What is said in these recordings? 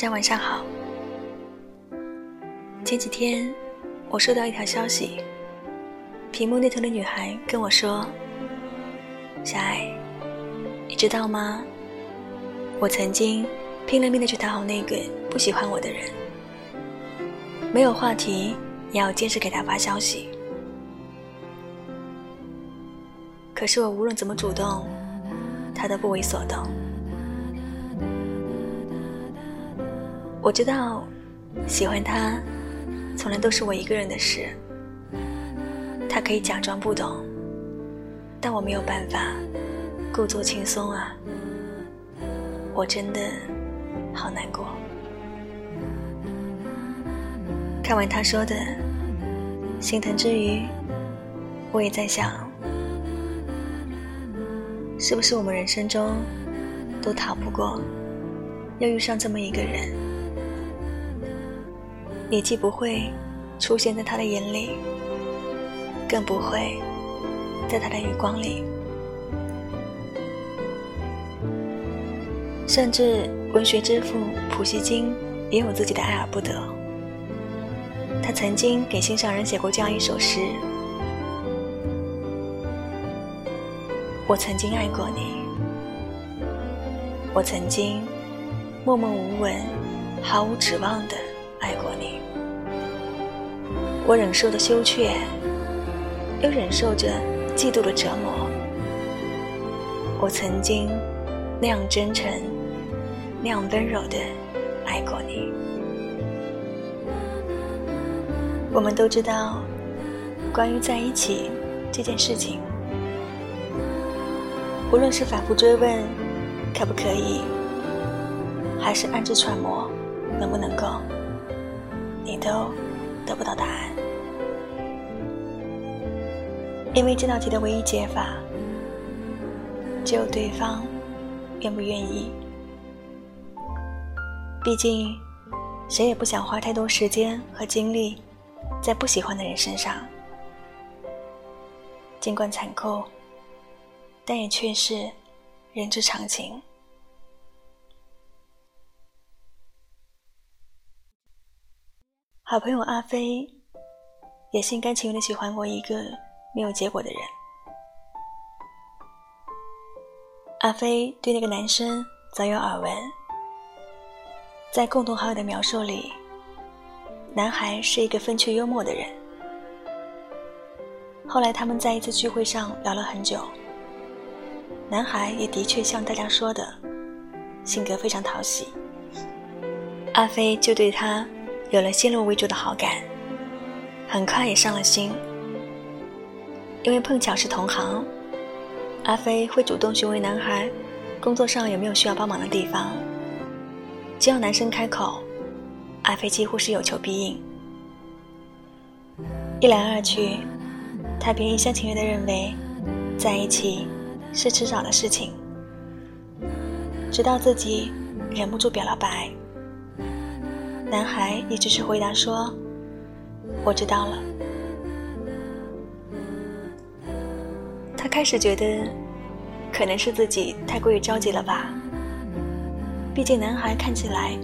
大家晚上好。前几天我收到一条消息，屏幕那头的女孩跟我说：“小爱，你知道吗？我曾经拼了命的去讨好那个不喜欢我的人，没有话题也要坚持给他发消息。可是我无论怎么主动，他都不为所动。”我知道，喜欢他，从来都是我一个人的事。他可以假装不懂，但我没有办法故作轻松啊！我真的好难过。看完他说的，心疼之余，我也在想，是不是我们人生中都逃不过要遇上这么一个人？你既不会出现在他的眼里，更不会在他的余光里，甚至文学之父普希金也有自己的爱而不得。他曾经给心上人写过这样一首诗：“我曾经爱过你，我曾经默默无闻、毫无指望的。”爱过你，我忍受着羞怯，又忍受着嫉妒的折磨。我曾经那样真诚、那样温柔的爱过你。我们都知道，关于在一起这件事情，无论是反复追问可不可以，还是暗自揣摩能不能够。你都得不到答案，因为这道题的唯一解法，只有对方愿不愿意。毕竟，谁也不想花太多时间和精力在不喜欢的人身上。尽管残酷，但也却是人之常情。好朋友阿飞也心甘情愿的喜欢过一个没有结果的人。阿飞对那个男生早有耳闻，在共同好友的描述里，男孩是一个风趣幽默的人。后来他们在一次聚会上聊了很久，男孩也的确像大家说的，性格非常讨喜。阿飞就对他。有了先入为主的好感，很快也上了心。因为碰巧是同行，阿飞会主动询问男孩工作上有没有需要帮忙的地方。只要男生开口，阿飞几乎是有求必应。一来二去，他便一厢情愿地认为在一起是迟早的事情。直到自己忍不住表了白。男孩也只是回答说：“我知道了。”开始觉得，可能是自己太过于着急了吧。毕竟男孩看起来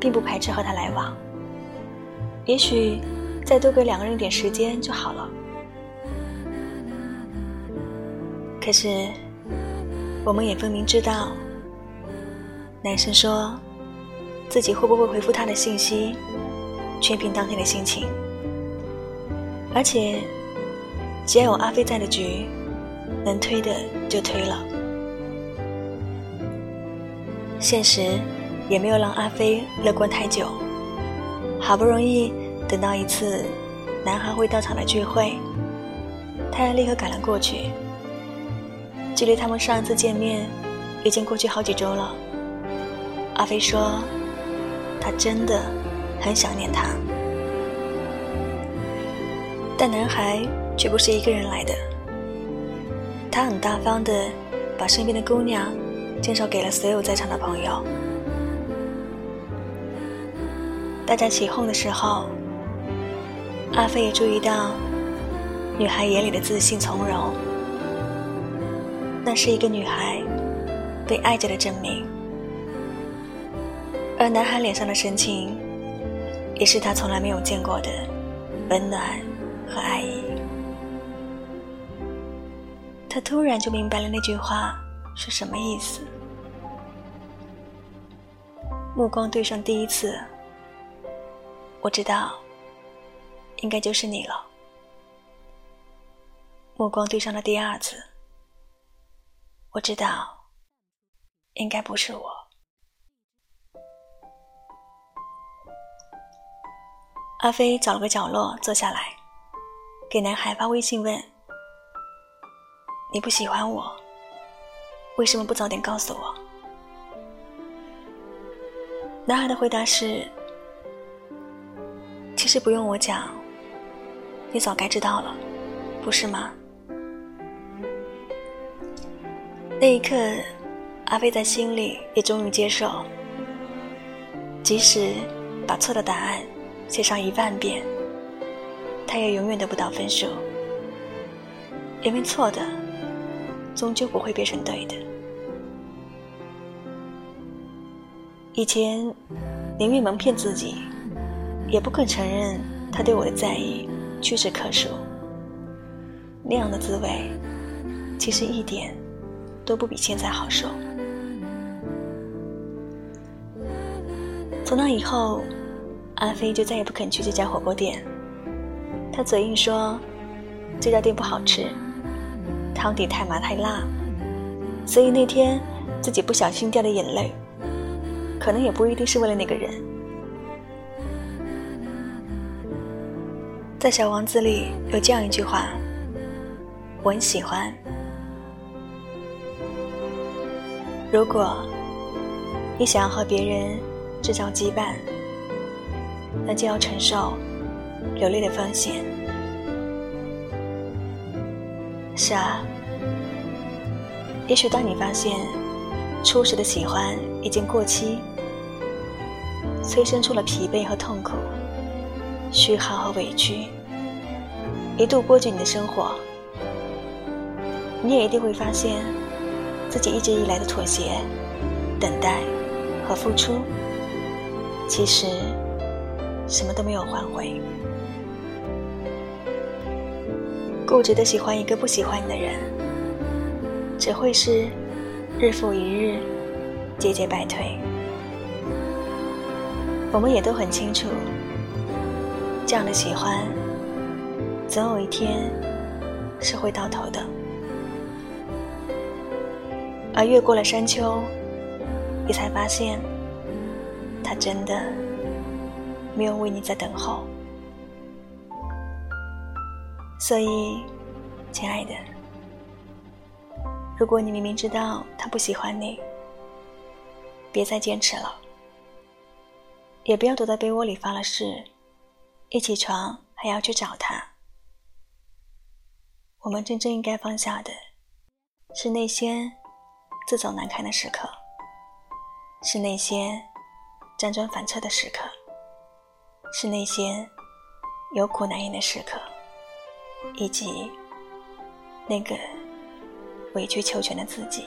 并不排斥和他来往，也许再多给两个人一点时间就好了。可是，我们也分明知道，男生说。自己会不会回复他的信息，全凭当天的心情。而且，只要有阿飞在的局，能推的就推了。现实也没有让阿飞乐观太久。好不容易等到一次男孩会到场的聚会，他也立刻赶了过去。距离他们上一次见面，已经过去好几周了。阿飞说。他真的很想念他，但男孩却不是一个人来的。他很大方的把身边的姑娘介绍给了所有在场的朋友。大家起哄的时候，阿飞也注意到女孩眼里的自信从容，那是一个女孩被爱着的证明。而男孩脸上的神情，也是他从来没有见过的温暖和爱意。他突然就明白了那句话是什么意思。目光对上第一次，我知道，应该就是你了。目光对上了第二次，我知道，应该不是我。阿飞找了个角落坐下来，给男孩发微信问：“你不喜欢我，为什么不早点告诉我？”男孩的回答是：“其实不用我讲，你早该知道了，不是吗？”那一刻，阿飞在心里也终于接受，即使把错的答案写上一万遍，他也永远得不到分数，因为错的终究不会变成对的。以前宁愿蒙骗自己，也不肯承认他对我的在意屈指可数。那样的滋味，其实一点都不比现在好受。从那以后，阿飞就再也不肯去这家火锅店。他嘴硬说这家店不好吃，汤底太麻太辣，所以那天自己不小心掉的眼泪。可能也不一定是为了那个人。在《小王子》里有这样一句话，我很喜欢：如果你想要和别人制造羁绊，那就要承受流泪的风险。是啊，也许当你发现初始的喜欢已经过期。催生出了疲惫和痛苦，虚耗和委屈，一度波及你的生活。你也一定会发现，自己一直以来的妥协、等待和付出，其实什么都没有换回。固执的喜欢一个不喜欢你的人，只会是日复一日，节节败退。我们也都很清楚，这样的喜欢，总有一天是会到头的。而越过了山丘，你才发现，他真的没有为你在等候。所以，亲爱的，如果你明明知道他不喜欢你，别再坚持了。也不要躲在被窝里发了誓，一起床还要去找他。我们真正应该放下的，是那些自走难堪的时刻，是那些辗转反侧的时刻，是那些有苦难言的时刻，以及那个委曲求全的自己。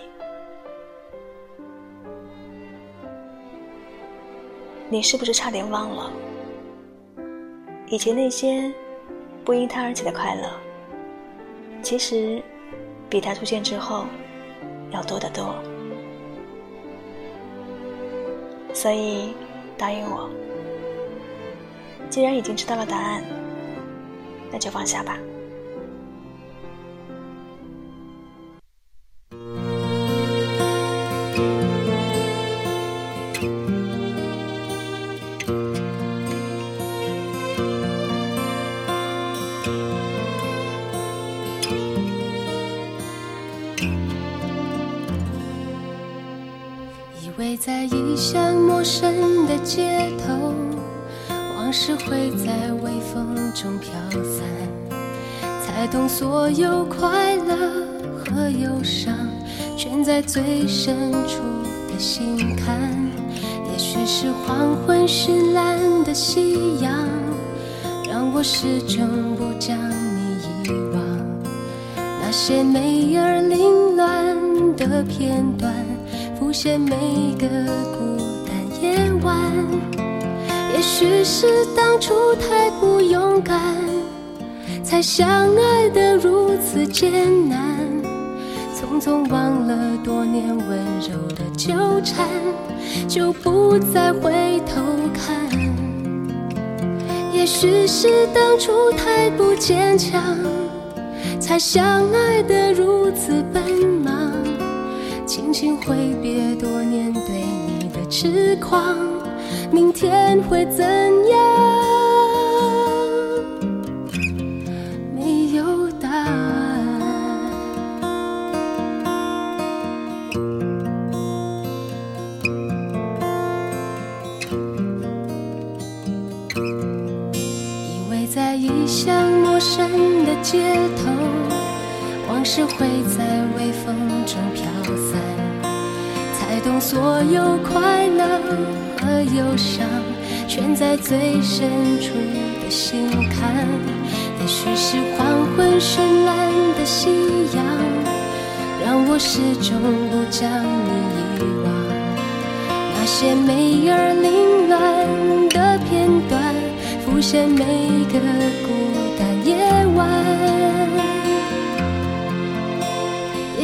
你是不是差点忘了，以前那些不因他而起的快乐，其实比他出现之后要多得多。所以答应我，既然已经知道了答案，那就放下吧。在异乡陌生的街头，往事会在微风中飘散，才懂所有快乐和忧伤，全在最深处的心坎。也许是黄昏绚烂的夕阳，让我始终不将你遗忘。那些美而凌乱的片段。浮现每个孤单夜晚。也许是当初太不勇敢，才相爱得如此艰难。匆匆忘了多年温柔的纠缠，就不再回头看。也许是当初太不坚强，才相爱得如此奔忙。轻轻挥别多年对你的痴狂明天会怎样？没有答案？以为在异乡陌生的街头往事会在微风中飘所有快乐和忧伤，全在最深处的心坎。也许是黄昏绚烂的夕阳，让我始终不将你遗忘。那些美而凌乱的片段，浮现每个孤单夜晚。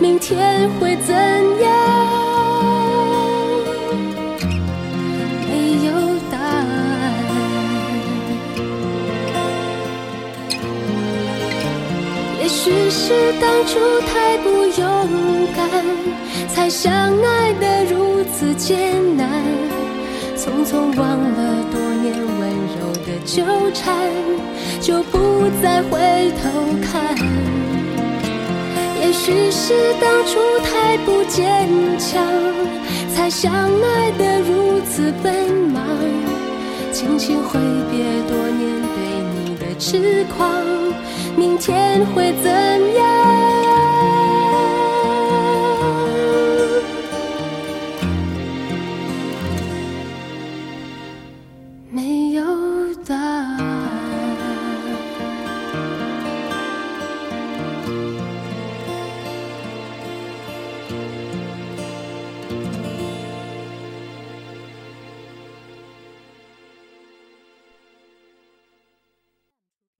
明天会怎样？没有答案。也许是当初太不勇敢，才相爱得如此艰难。匆匆忘了多年温柔的纠缠。就不再回头看。也许是当初太不坚强，才相爱的如此奔忙。轻轻挥别多年对你的痴狂，明天会怎样？